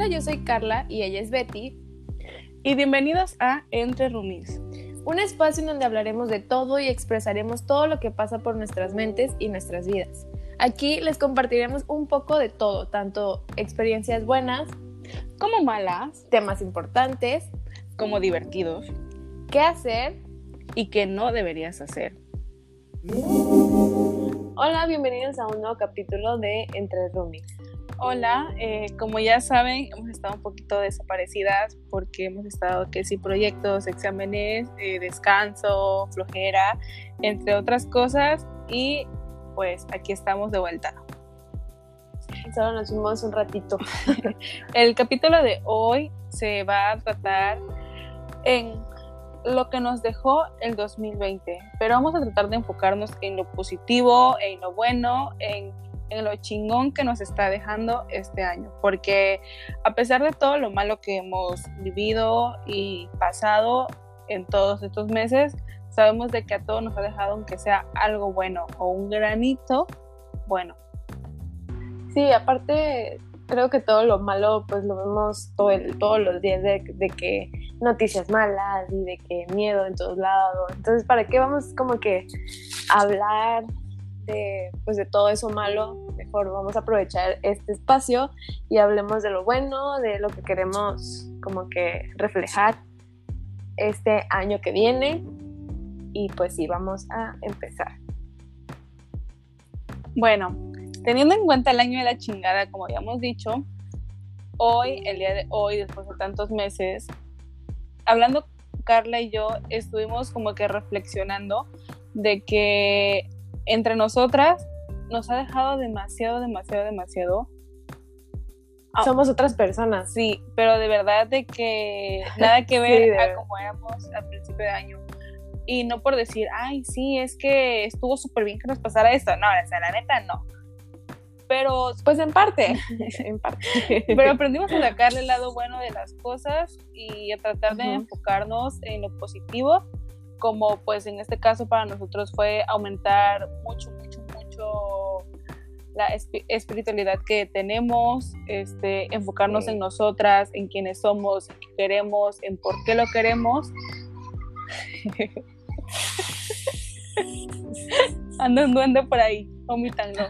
Hola, yo soy Carla y ella es Betty. Y bienvenidos a Entre Roomies, un espacio en donde hablaremos de todo y expresaremos todo lo que pasa por nuestras mentes y nuestras vidas. Aquí les compartiremos un poco de todo, tanto experiencias buenas como malas, temas importantes como divertidos, qué hacer y qué no deberías hacer. Hola, bienvenidos a un nuevo capítulo de Entre Roomies. Hola, eh, como ya saben, hemos estado un poquito desaparecidas porque hemos estado que sí proyectos, exámenes, eh, descanso, flojera, entre otras cosas y pues aquí estamos de vuelta. Solo nos fuimos un ratito. El capítulo de hoy se va a tratar en lo que nos dejó el 2020, pero vamos a tratar de enfocarnos en lo positivo, en lo bueno, en en lo chingón que nos está dejando este año, porque a pesar de todo lo malo que hemos vivido y pasado en todos estos meses, sabemos de que a todos nos ha dejado aunque sea algo bueno o un granito bueno. Sí, aparte creo que todo lo malo pues lo vemos todo todos los días de, que noticias malas y de que miedo en todos lados. Entonces, ¿para qué vamos como que hablar de, pues de todo eso malo, mejor vamos a aprovechar este espacio y hablemos de lo bueno, de lo que queremos como que reflejar este año que viene y pues sí, vamos a empezar. Bueno, teniendo en cuenta el año de la chingada, como habíamos dicho, hoy, el día de hoy, después de tantos meses, hablando Carla y yo, estuvimos como que reflexionando de que entre nosotras nos ha dejado demasiado, demasiado, demasiado. Ah, Somos otras personas. Sí, pero de verdad de que nada que ver a como éramos al principio de año. Y no por decir, ay, sí, es que estuvo súper bien que nos pasara esto. No, o sea, la neta no. Pero, pues en parte, en parte. Pero aprendimos a sacarle el lado bueno de las cosas y a tratar de enfocarnos en lo positivo como pues en este caso para nosotros fue aumentar mucho, mucho, mucho la espiritualidad que tenemos, este, enfocarnos en nosotras, en quiénes somos, en qué queremos, en por qué lo queremos. Anda un duende por ahí, vomitando.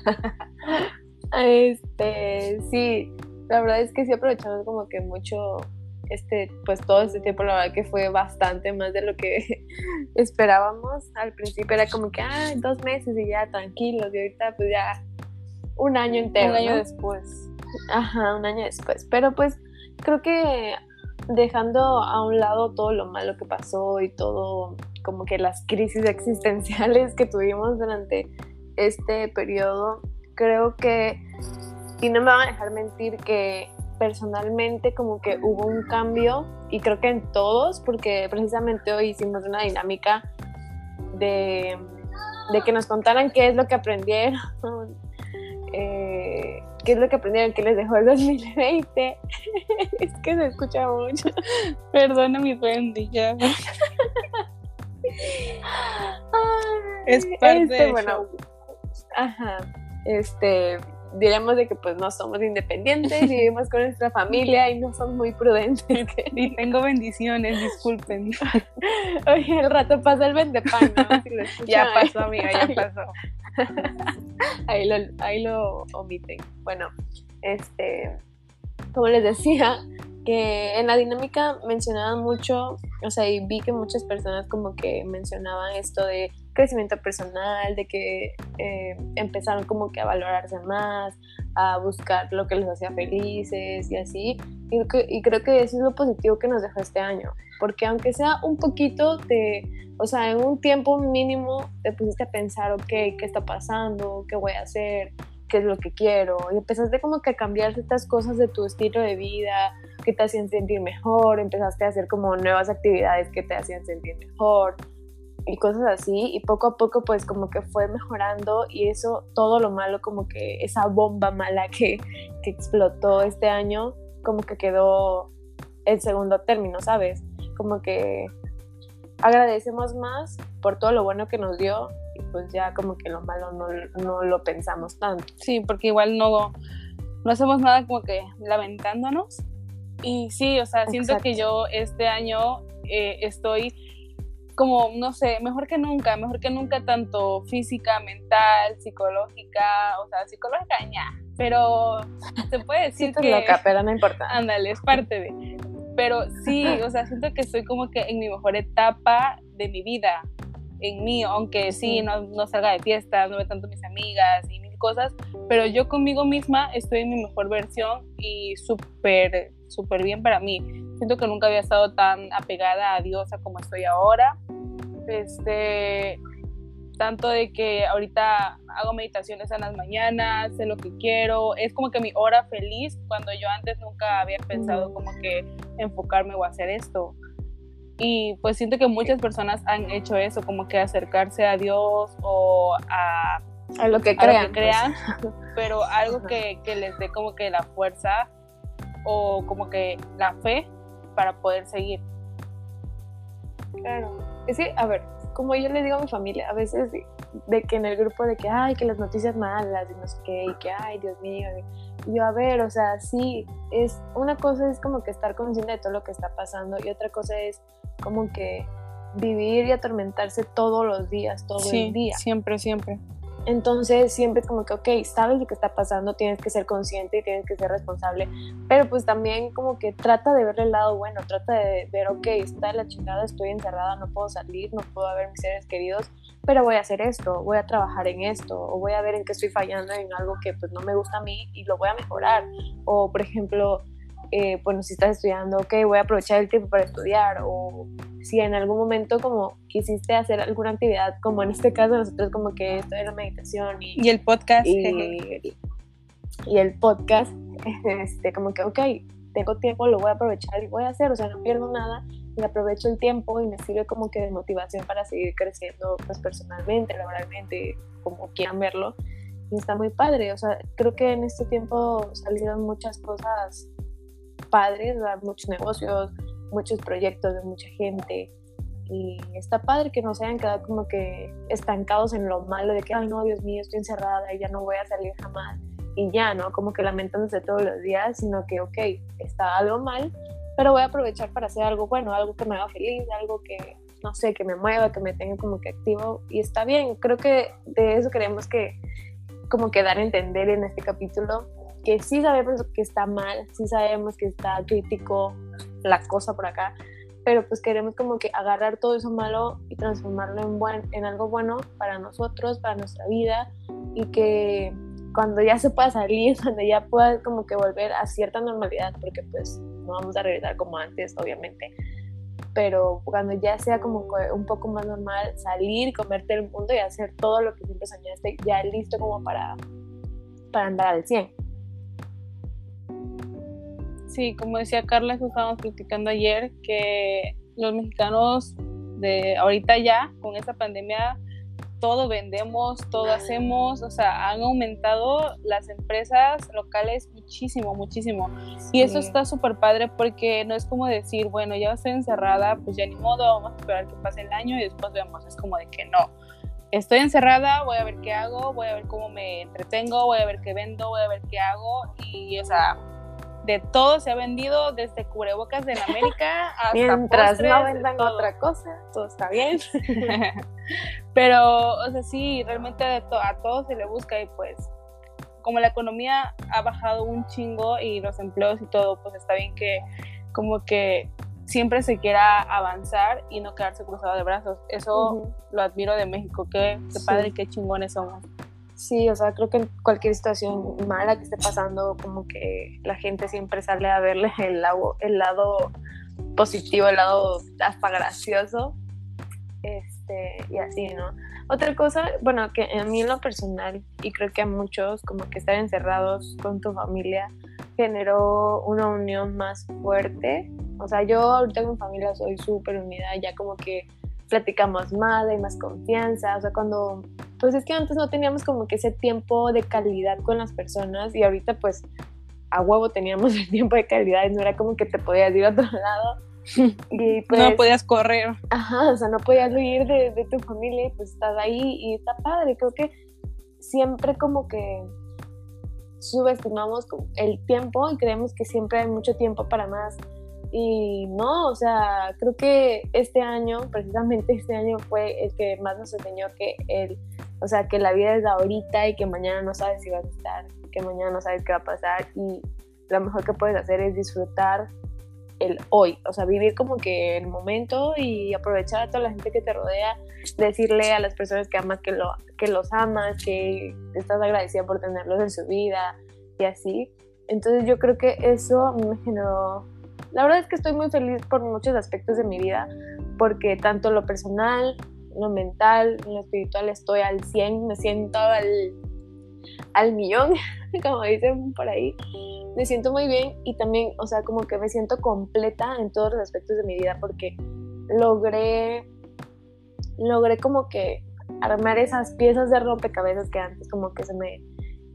este, sí, la verdad es que sí aprovechamos como que mucho este, pues todo este tiempo la verdad que fue bastante más de lo que esperábamos. Al principio era como que, ah, dos meses y ya tranquilos, y ahorita pues ya un año entero. Un año después. Ajá, un año después. Pero pues creo que dejando a un lado todo lo malo que pasó y todo como que las crisis existenciales que tuvimos durante este periodo, creo que, y no me van a dejar mentir que personalmente como que hubo un cambio y creo que en todos, porque precisamente hoy hicimos una dinámica de, que nos contaran qué es lo que aprendieron, eh, qué es lo que aprendieron, qué les dejó el 2020. es que se escucha mucho. Perdona mi bendiga. es parte este, bueno, Ajá. Este, diremos de que pues no somos independientes, vivimos con nuestra familia y no somos muy prudentes. Y tengo bendiciones, disculpen. Oye, el rato pasa el vendepan, ¿no? ya pasó, amiga, ya pasó. ahí, lo, ahí lo omiten. Bueno, este, como les decía, que en la dinámica mencionaban mucho, o sea, y vi que muchas personas como que mencionaban esto de crecimiento personal, de que eh, empezaron como que a valorarse más, a buscar lo que les hacía felices y así. Y, y creo que eso es lo positivo que nos dejó este año, porque aunque sea un poquito de, o sea, en un tiempo mínimo te pusiste a pensar, ok, ¿qué está pasando? ¿Qué voy a hacer? ¿Qué es lo que quiero? Y empezaste como que a cambiar ciertas cosas de tu estilo de vida, que te hacían sentir mejor, empezaste a hacer como nuevas actividades que te hacían sentir mejor y cosas así y poco a poco pues como que fue mejorando y eso todo lo malo como que esa bomba mala que, que explotó este año como que quedó el segundo término, ¿sabes? Como que agradecemos más por todo lo bueno que nos dio y pues ya como que lo malo no, no lo pensamos tanto. Sí, porque igual no, no hacemos nada como que lamentándonos, Y sí, o sea, siento que yo este año eh, estoy como, no sé, mejor que nunca, mejor que nunca tanto física, mental, psicológica, o sea, psicológica ya, pero se puede decir que... loca, pero no importa. Ándale, es parte de... Pero sí, o sea, siento que estoy como que en mi mejor etapa de mi vida, en mí, aunque sí, no, no salga de fiestas, no ve tanto mis amigas y mil cosas, pero yo conmigo misma estoy en mi mejor versión y súper, súper bien para mí. Siento que nunca había estado tan apegada a Dios como estoy ahora. Este, tanto de que ahorita hago meditaciones en las mañanas, sé lo que quiero, es como que mi hora feliz cuando yo antes nunca había pensado como que enfocarme o hacer esto. Y pues siento que muchas personas han hecho eso, como que acercarse a Dios o a, a lo que crean, crean pues. pero algo que, que, les dé como que la fuerza o como que la fe para poder seguir. Claro. Es que, a ver, como yo le digo a mi familia, a veces de, que en el grupo de que, ay, que las noticias malas y no sé qué, y que, ay, Dios mío. Y yo, a ver, o sea, sí, es, una cosa es como que estar consciente de todo lo que está pasando y otra cosa es como que vivir y atormentarse todos los días, todo el día. Siempre, siempre. Entonces siempre como que, ok, sabes lo que está pasando, tienes que ser consciente y tienes que ser responsable, pero pues también como que trata de ver el lado bueno, trata de ver, ok, está la chingada, estoy encerrada, no puedo salir, no puedo ver mis seres queridos, pero voy a hacer esto, voy a trabajar en esto, o voy a ver en qué estoy fallando en algo que pues no me gusta a mí y lo voy a mejorar. O por ejemplo, eh, bueno, si estás estudiando, ok, voy a aprovechar el tiempo para estudiar, o si en algún momento como quisiste hacer alguna actividad, como en este caso nosotros como que esto de la meditación y, el podcast. Y, y, el podcast, este, como que, ok, tengo tiempo, lo voy a aprovechar y voy a hacer, o sea, no pierdo nada y aprovecho el tiempo y me sirve como que de motivación para seguir creciendo pues personalmente, laboralmente, como quieran verlo. Y está muy padre, o sea, creo que en este tiempo salieron muchas cosas padres, muchos negocios, muchos proyectos de mucha gente. Y está padre que no se hayan quedado como que estancados en lo malo de que, ay, no, Dios mío, estoy encerrada y ya no voy a salir jamás. Y ya, ¿no? Como que lamentándose todos los días, sino que, ok, está algo mal, pero voy a aprovechar para hacer algo bueno, algo que me haga feliz, algo que, no sé, que me mueva, que me tenga como que activo. Y está bien, creo que de eso queremos que, como que dar a entender en este capítulo, que sí sabemos que está mal, sí sabemos que está crítico la cosa por acá, pero pues queremos como que agarrar todo eso malo y transformarlo en, buen, en algo bueno para nosotros, para nuestra vida y que cuando ya se pueda salir, cuando ya pueda como que volver a cierta normalidad, porque pues no vamos a regresar como antes, obviamente, pero cuando ya sea como un poco más normal, salir, comerte el mundo y hacer todo lo que siempre soñaste, ya listo como para, para andar al 100. Sí, como decía Carla, eso estábamos platicando ayer, que los mexicanos de ahorita ya, con esta pandemia, todo vendemos, todo hacemos, o sea, han aumentado las empresas locales muchísimo, muchísimo. Y eso está súper padre porque no es como decir, bueno, ya estoy encerrada, pues ya ni modo, vamos a esperar que pase el año y después vemos. Es como de que no. Estoy encerrada, voy a ver qué hago, voy a ver cómo me entretengo, voy a ver qué vendo, voy a ver qué hago. Y, o sea, de todo se ha vendido, desde cubrebocas en América hasta Mientras no vendan otra cosa, todo está bien. Pero, o sea, sí, realmente a todo se le busca y pues como la economía ha bajado un chingo y los empleos y todo, pues está bien que como que siempre se quiera avanzar y no quedarse cruzado de brazos. Eso lo admiro de México, qué, qué padre, qué chingones somos. Sí, o sea, creo que en cualquier situación mala que esté pasando, como que la gente siempre sale a verle el lado, el lado positivo, el lado hasta gracioso, este, y así, ¿no? Otra cosa, bueno, que a mí en lo personal, y creo que a muchos, como que estar encerrados con tu familia, generó una unión más fuerte. O sea, yo ahorita con mi familia soy súper unida, ya como que platicamos más, hay más confianza, o sea, cuando, pues es que antes no teníamos como que ese tiempo de calidad con las personas y ahorita pues a huevo teníamos el tiempo de calidad, no era como que te podías ir a otro lado. Y pues, no podías correr. Ajá, o sea, no podías huir de, de tu familia y pues estás ahí y está padre, creo que siempre como que subestimamos el tiempo y creemos que siempre hay mucho tiempo para más. Y no, o sea, creo que este año, precisamente este año fue el que más nos enseñó que el, o sea, que la vida es ahorita y que mañana no sabes si vas a estar, que mañana no sabes qué va a pasar. Y lo mejor que puedes hacer es disfrutar el hoy, o sea, vivir como que el momento y aprovechar a toda la gente que te rodea, decirle a las personas que amas que, lo, que los amas, que estás agradecida por tenerlos en su vida y así. Entonces yo creo que eso me generó... La verdad es que estoy muy feliz por muchos aspectos de mi vida, porque tanto lo personal, lo mental, lo espiritual estoy al 100, me siento al, al millón, como dicen por ahí me siento muy bien y también, o sea, como que me siento completa en todos los aspectos de mi vida porque logré, logré como que armar esas piezas de rompecabezas que antes como que se me,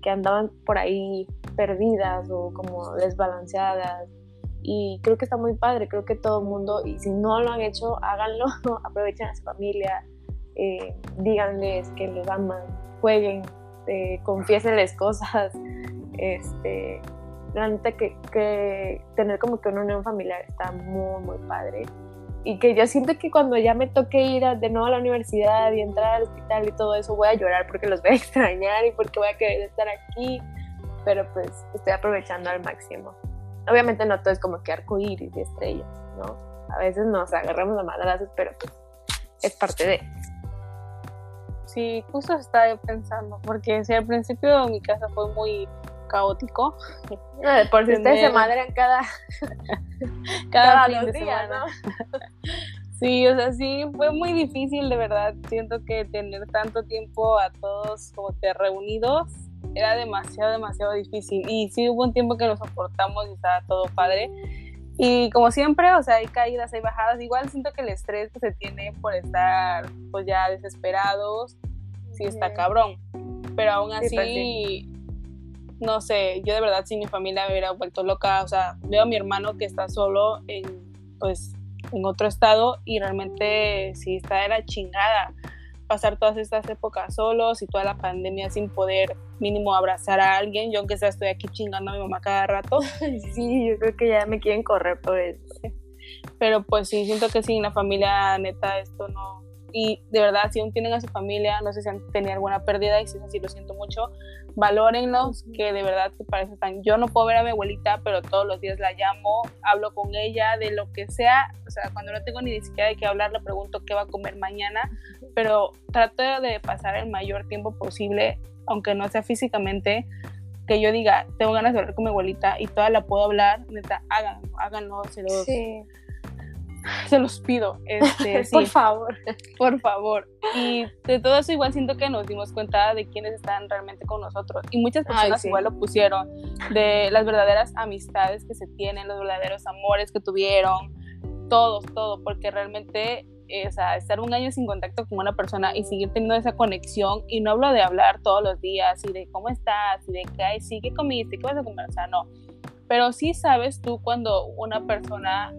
que andaban por ahí perdidas o como desbalanceadas. Y creo que está muy padre, creo que todo el mundo, y si no lo han hecho, háganlo, aprovechen a su familia, eh, díganles que los aman, jueguen, eh, cosas, este, realmente que, que tener como que una unión familiar está muy, muy padre. Y que yo siento que cuando ya me toque ir de nuevo a la universidad y entrar al hospital y todo eso, voy a llorar porque los voy a extrañar y porque voy a querer estar aquí. Pero pues estoy aprovechando al máximo. Obviamente no todo es como que arco iris y estrellas, ¿no? A veces nos agarramos a madrazos, pero pues es parte de. Sí, justo estaba pensando, porque si al principio mi casa fue muy caótico. por si ustedes se madrean cada, cada, fin de semana. Sí, o sea, sí, fue muy difícil, de verdad. Siento que tener tanto tiempo a todos como que reunidos era demasiado, demasiado difícil. Y sí hubo un tiempo que lo soportamos y estaba todo padre. Y como siempre, o sea, hay caídas, hay bajadas. Igual siento que el estrés que se tiene por estar pues ya desesperados, sí está cabrón. Pero aún pues así, no sé, yo de verdad sin mi familia me hubiera vuelto loca, o sea, veo a mi hermano que está solo en, pues, en otro estado y realmente sí está de la chingada pasar todas estas épocas solos y toda la pandemia sin poder mínimo abrazar a alguien, yo aunque sea estoy aquí chingando a mi mamá cada rato. Sí, yo creo que ya me quieren correr por eso. Pero pues sí, siento que sin la familia, neta, esto no, y de verdad, si aún tienen a su familia, no sé si han tenido alguna pérdida y si es así, lo siento mucho, valórenlos, que de verdad te parece tan... Yo no puedo ver a mi abuelita, pero todos los días la llamo, hablo con ella de lo que sea, o sea, cuando no tengo ni siquiera de qué hablar, le pregunto qué va a comer mañana, pero trato de pasar el mayor tiempo posible, aunque no sea físicamente, que yo diga, tengo ganas de hablar con mi abuelita y toda la puedo hablar, neta, háganlo, háganlo, se los... Sí se los pido. Este, por favor. Por favor. Y de todo eso igual siento que nos dimos cuenta de quiénes están realmente con nosotros. Y muchas personas igual lo pusieron, de las verdaderas amistades que se tienen, los verdaderos amores que tuvieron, todos, todo, porque realmente eh, o sea, estar un año sin contacto con una persona y seguir teniendo esa conexión, y no hablo de hablar todos los días y de cómo estás y de qué hay, sí, qué comiste, qué vas a comer, o sea, no. Pero sí sabes tú cuando una persona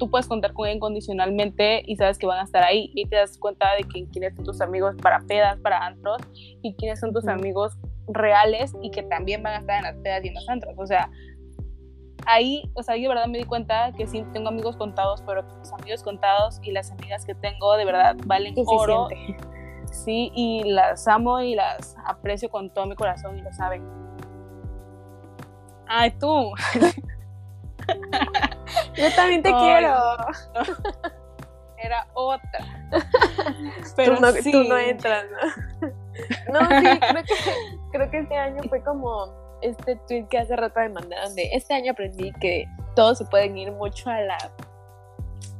tú puedes contar con él incondicionalmente y sabes que van a estar ahí y te das cuenta de que quiénes son tus amigos para pedas, para antros y quiénes son tus amigos reales y que también van a estar en las pedas y en los antros. O sea, ahí, o sea, yo de verdad me di cuenta que sí tengo amigos contados, pero los amigos contados y las amigas que tengo de verdad valen oro. Sí, y las amo y las aprecio con todo mi corazón y lo saben. Ay, tú. Yo también te quiero. Era otra. Pero tú no, tú no entras, ¿no? No, sí, creo que, creo que este año fue como este tweet que hace rato me mandaron de este año aprendí que todos se pueden ir mucho a la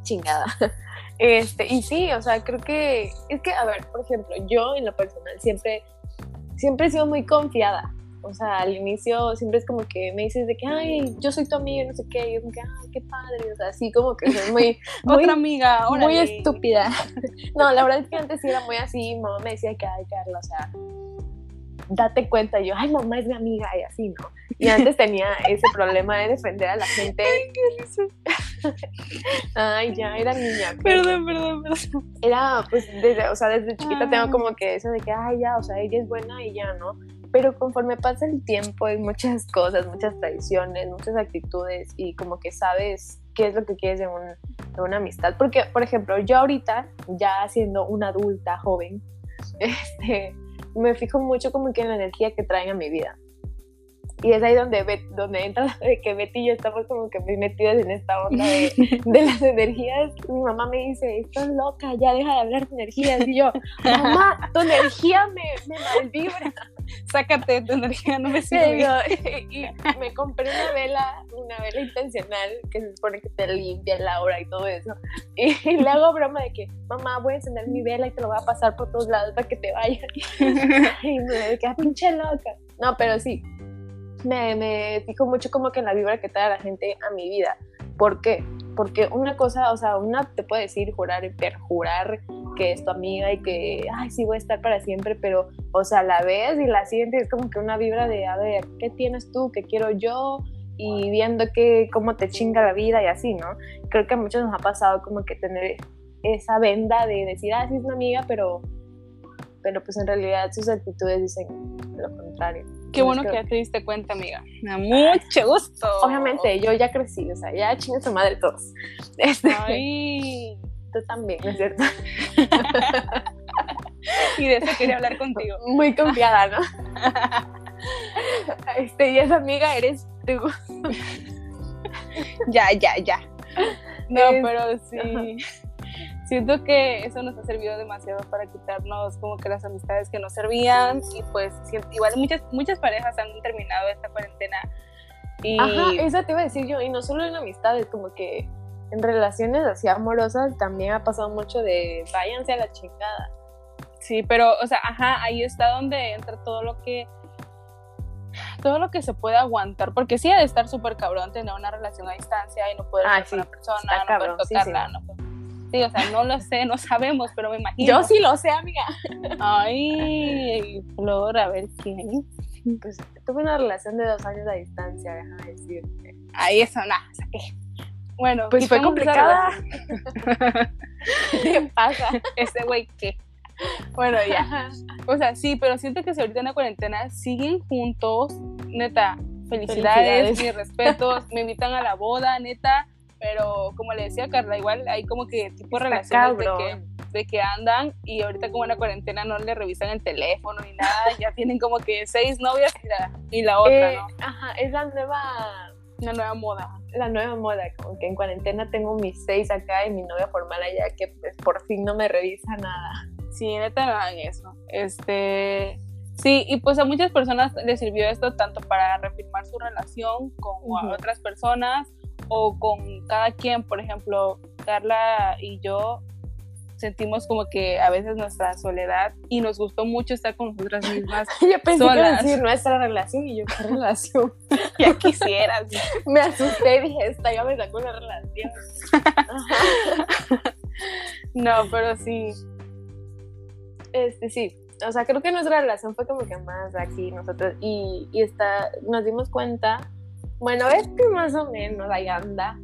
chingada. Este, y sí, o sea, creo que es que, a ver, por ejemplo, yo en lo personal siempre, siempre he sido muy confiada. O sea, al inicio siempre es como que me dices de que, ay, yo soy tu amiga, no sé qué, y yo como que, ay, qué padre, o sea, así como que soy muy... muy Otra amiga, Muy estúpida. no, la verdad es que antes sí era muy así, mamá me decía que, ay, Carla, o sea, date cuenta, y yo, ay, mamá es mi amiga, y así, ¿no? Y antes tenía ese problema de defender a la gente. Ay, qué risa. ay, ya, era niña. Perdón, perdón, perdón. Era, pues, desde, o sea, desde chiquita tengo como que eso de que, ay, ya, o sea, ella es buena y ya, ¿no? Pero conforme pasa el tiempo hay muchas cosas, muchas tradiciones, muchas actitudes y como que sabes qué es lo que quieres de, de una amistad. Porque, por ejemplo, yo ahorita, ya siendo una adulta joven, este, me fijo mucho como que en la energía que traen a mi vida. Y es ahí donde, donde entra de que Betty y yo estamos como que muy metidas en esta onda de, de, las energías. Mi mamá me dice, estás loca, ya deja de hablar de energías. Y yo, mamá, tu energía me, me malvibra. Sácate tu energía, no me sirve. y, me compré una vela, una vela intencional que se supone que te limpia la hora y todo eso. Y, le hago broma de que, mamá, voy a encender mi vela y te lo voy a pasar por todos lados para que te vayas. y me queda pinche loca. No, pero sí, me, me fijo mucho como que en la vibra que trae la gente a mi vida. ¿Por qué? Porque una cosa, o sea, una te puede decir, jurar y perjurar que es tu amiga y que, ay, sí voy a estar para siempre, pero, o sea, la ves y la sientes, es como que una vibra de, a ver, ¿qué tienes tú? ¿Qué quiero yo? Y viendo que, cómo te chinga la vida y así, ¿no? Creo que a muchos nos ha pasado como que tener esa venda de decir, ah, sí es una amiga, pero, pero pues en realidad sus actitudes dicen lo contrario. Qué bueno que ya te diste cuenta, amiga. Me da mucho gusto. Obviamente, yo ya crecí, o sea, ya chingue su madre todos. Este, Ay. Tú también, ¿no es cierto? y de eso quería hablar contigo. Muy confiada, ¿no? Este, y esa amiga eres tú. ya, ya, ya. No, pero sí siento que eso nos ha servido demasiado para quitarnos como que las amistades que nos servían y pues igual muchas muchas parejas han terminado esta cuarentena y Ajá, eso te iba a decir yo y no solo en amistades como que en relaciones así amorosas también ha pasado mucho de váyanse a la chingada. Sí pero o sea ajá ahí está donde entra todo lo que todo lo que se puede aguantar, porque sí ha de estar súper cabrón tener una relación a distancia y no poder ah, con una persona, no poder tocarla, no Sí, o sea, no lo sé, no sabemos, pero me imagino. Yo sí lo sé, amiga. Ay, Flor, a ver quién. Pues tuve una relación de dos años a distancia, déjame decirte. Ahí eso, nada, o sea, ¿qué? Bueno, pues fue complicada. ¿Qué pasa? Ese güey, ¿qué? Bueno, ya. O sea, sí, pero siento que si ahorita en la cuarentena siguen juntos, neta, felicidades, felicidades. mis respetos, me invitan a la boda, neta pero como le decía Carla, igual hay como que tipo de relaciones de que, de que, andan y ahorita como en la cuarentena no le revisan el teléfono ni nada, ya tienen como que seis novias y la, y la otra, eh, ¿no? Ajá, es la nueva... La nueva moda. La nueva moda, como que en cuarentena tengo mis seis acá y mi novia formal allá que pues, por fin no me revisa nada. Sí, neta no hagan eso. Este... Sí, y pues a muchas personas les sirvió esto tanto para reafirmar su relación con otras personas o con cada quien, por ejemplo, Carla y yo sentimos como que a veces nuestra soledad y nos gustó mucho estar con nosotras mismas. yo pensé que decir nuestra relación y yo, ¿qué relación? ya quisieras. me asusté y dije, esta ya me sacó una relación. no, pero sí. Este, sí. O sea, creo que nuestra relación fue como que más aquí nosotros y, y está, nos dimos cuenta bueno, es que más o menos ahí anda.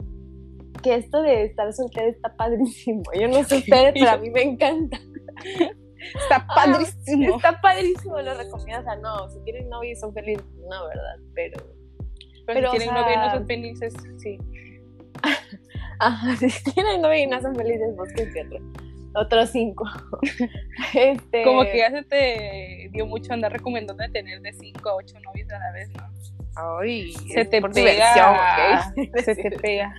Que esto de estar soltera está padrísimo. Yo no sé ustedes, pero a mí me encanta. Está padrísimo. está padrísimo, lo recomiendo. O sea, no, si tienen novio y son felices, no, ¿verdad? Pero. Pero, si tienen novio y no son felices, sí. Ajá, si tienen novio y no son felices, busquen otro. Otros cinco. este... Como que ya se te dio mucho andar recomendando tener de cinco a ocho novios a la vez, ¿no? Ay, se te pega. Se te pega.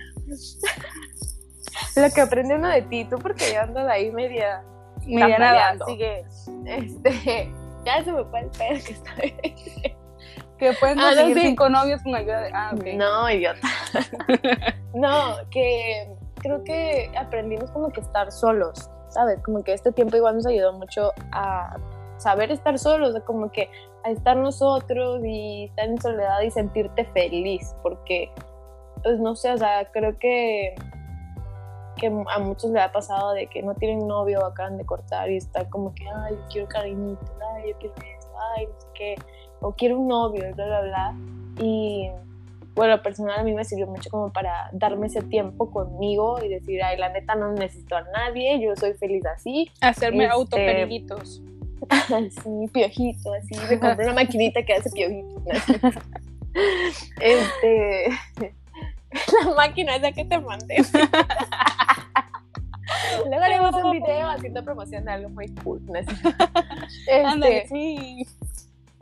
Lo que aprende uno de ti, tú porque ya andas ahí media. Media nada, así que. Este. Ya se me fue el pedo que está Que pueden ah, conseguir cinco novios con ayuda de. Ah, No, idiota. no, que creo que aprendimos como que estar solos, ¿sabes? Como que este tiempo igual nos ayudó mucho a saber estar solos, como que a estar nosotros y estar en soledad y sentirte feliz, porque, pues no sé, o sea, creo que, que a muchos les ha pasado de que no tienen novio, acaban de cortar y están como que, ay, yo quiero cariñito, ay, yo quiero eso, ay, no sé qué, o quiero un novio, bla, bla, bla. Y bueno, personal a mí me sirvió mucho como para darme ese tiempo conmigo y decir, ay, la neta no necesito a nadie, yo soy feliz así. Hacerme este, así, piojito, así, me compré una maquinita que hace piojito. este, la máquina esa que te mandé. Luego haremos un video haciendo promoción de algo muy cool. ¿no? Este, sí.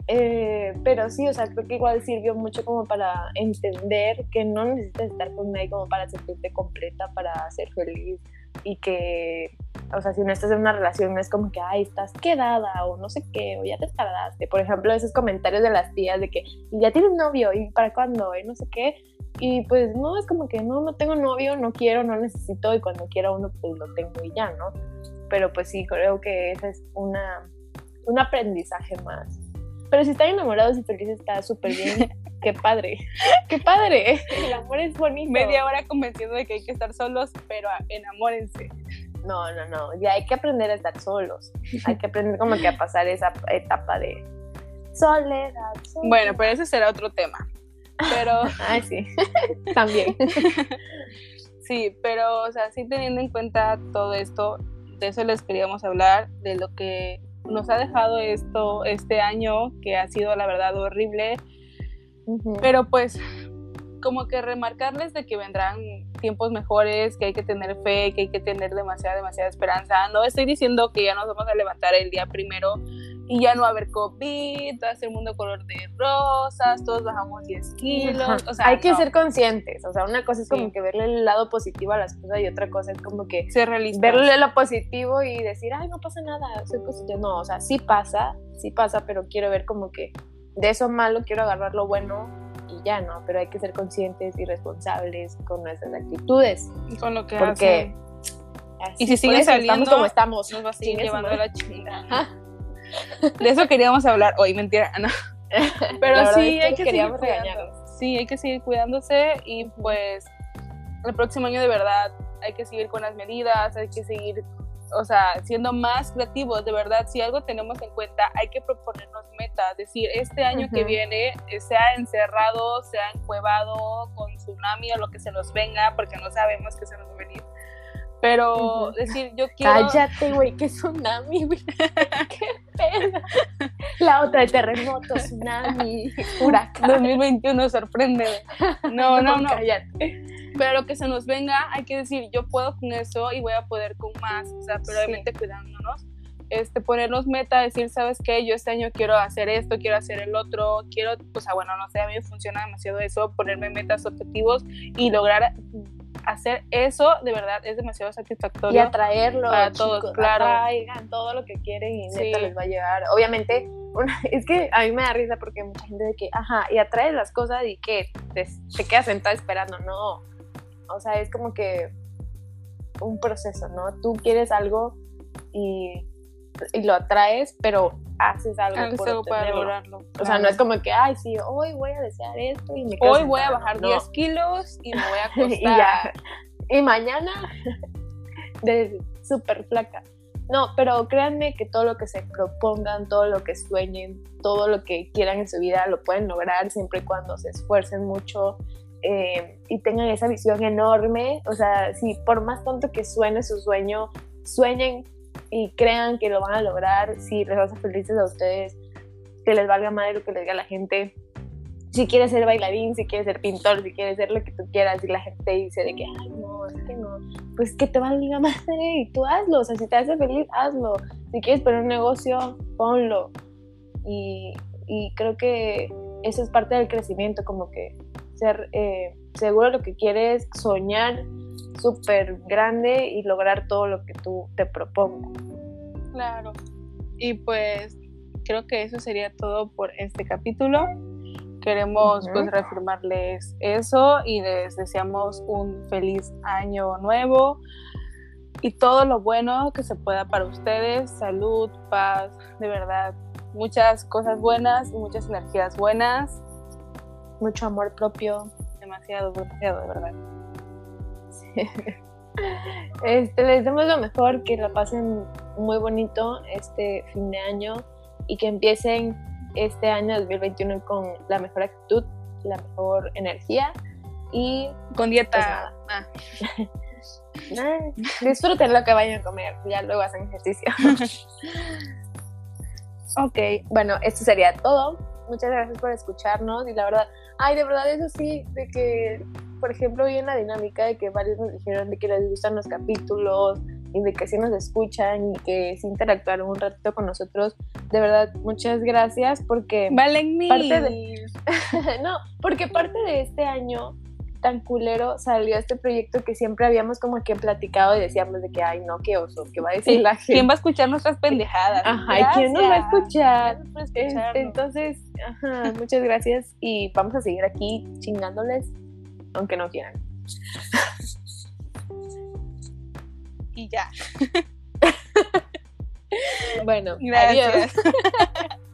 eh, pero sí, o sea, creo que igual sirvió mucho como para entender que no necesitas estar con nadie como para sentirte completa, para ser feliz y que, o sea, si no estás en una relación no es como que, ay, estás quedada o no sé qué, o ya te tardaste. Por ejemplo, esos comentarios de las tías de que "Y ya tienes novio y para cuándo y no sé qué. Y pues no, es como que no, no tengo novio, no quiero, no necesito y cuando quiera uno pues lo tengo y ya, ¿no? Pero pues sí, creo que ese es una, un aprendizaje más. Pero si están enamorados y felices está súper bien. qué padre, qué padre. El amor es bonito. Media hora convenciendo de que hay que estar solos, pero enamórense. No, no, no. Ya hay que aprender a estar solos. Hay que aprender como que a pasar esa etapa de soledad. soledad. Bueno, pero ese será otro tema. Pero Ay, sí. También. sí, pero, o sea, sí teniendo en cuenta todo esto, de eso les queríamos hablar, de lo que nos ha dejado esto este año, que ha sido la verdad horrible, pero pues como que remarcarles de que vendrán tiempos mejores, que hay que tener fe, que hay que tener demasiada, demasiada esperanza. No estoy diciendo que ya nos vamos a levantar el día primero y ya no va a haber COVID, va a ser mundo color de rosas, todos bajamos 10 kilos. O sea, hay que no, ser conscientes. O sea, una cosa es como Sí. que verle el lado positivo a las cosas y otra cosa es como que ser realistas. verle lo positivo y decir, ay, no pasa nada, soy positivo. No, o sea, sí pasa, sí pasa, pero quiero ver como que de eso malo quiero agarrar lo bueno ya, ¿no? Pero hay que ser conscientes y responsables con nuestras actitudes. con lo que Porque. así, Y si sigue saliendo, estamos como estamos. Nos va a seguir llevando la chingada. De eso queríamos hablar hoy, mentira, no. Pero La sí, es hay que seguir cuidando. Sí, hay que seguir cuidándose y pues el próximo año de verdad hay que seguir con las medidas, hay que seguir, o sea, siendo más creativos, de verdad, si algo tenemos en cuenta, hay que proponernos metas, decir, este año que viene, eh, sea encerrado, sea encuevado, con tsunamis o lo que se nos venga, porque no sabemos qué se nos va a venir. Pero decir, yo quiero... Cállate, güey, qué tsunami, güey. qué pena. La otra, el terremoto, tsunami, huracán. 2021 sorprende. No, no, no. Cállate. Pero lo que se nos venga, hay que decir, yo puedo con eso y voy a poder con más. O sea, pero Sí. obviamente cuidándonos. Este, ponernos meta, decir, ¿sabes qué? Yo este año quiero hacer esto, quiero hacer el otro, quiero, o sea, bueno, no sé, a mí me funciona demasiado eso, ponerme metas, objetivos y lograr hacer eso, de verdad, es demasiado Y satisfactorio. atraerlo, Para todos, chicos, claro. atraigan todo lo que quieren y neta Sí. les va a llegar. Obviamente, una- es que a mí me da risa porque mucha gente de que, ajá, y atraes las cosas y que te, te quedas sentada esperando, no. O sea, es como que un proceso, ¿no? Tú quieres algo y, y lo atraes, pero haces algo por para lograrlo. O sea, no es como que, ay, sí, hoy voy a desear esto y me quedo Hoy voy a sentada", bajar no. 10 kilos y me voy a acostar. y ya. Y mañana de súper flaca. No, pero créanme que todo lo que se propongan, todo lo que sueñen, todo lo que quieran en su vida lo pueden lograr siempre y cuando se esfuercen mucho eh, y tengan esa visión enorme. O sea, si por más tonto que suene su sueño, sueñen y crean que lo van a lograr, si les hace felices a ustedes, que les valga madre lo que les diga la gente. Si quieres ser bailarín, si quieres ser pintor, si quieres ser lo que tú quieras, y la gente te dice de que, ay, no, es que no, pues que te valga madre y tú hazlo, o sea, si te hace feliz, hazlo. Si quieres poner un negocio, ponlo. Y, y creo que eso es parte del crecimiento, como que ser eh, seguro de lo que quieres, soñar súper grande y lograr todo lo que tú te propongas. Claro. Y pues creo que eso sería todo por este capítulo. Queremos pues reafirmarles eso y les deseamos un feliz año nuevo y todo lo bueno que se pueda para ustedes, salud, paz, de verdad, muchas cosas buenas y muchas energías buenas, Mucho amor propio. demasiado, demasiado, de verdad. Este, les damos lo mejor, que la pasen muy bonito este fin de año y que empiecen este año 2021 con la mejor actitud, la mejor energía y Con dieta. Pues nada. ah, disfruten lo que vayan a comer, ya luego hacen ejercicio. Ok, bueno, esto sería todo. Muchas gracias por escucharnos y la verdad, ay, de verdad eso sí, de que, por ejemplo, hoy en la dinámica de que varios nos dijeron de que les gustan los capítulos y de que sí nos escuchan y que sí interactuaron un ratito con nosotros, de verdad, muchas gracias porque... Valen mil. Parte de... no, porque parte de este año tan culero salió este proyecto que siempre habíamos como que platicado y decíamos de que, ay, no, qué oso, que va a decir la gente. ¿Quién va a escuchar nuestras pendejadas? Ajá, ¿y quién nos va a escuchar? Este, entonces, ajá, muchas gracias y vamos a seguir aquí chingándoles, aunque no quieran. Y ya. Bueno, Gracias. adiós.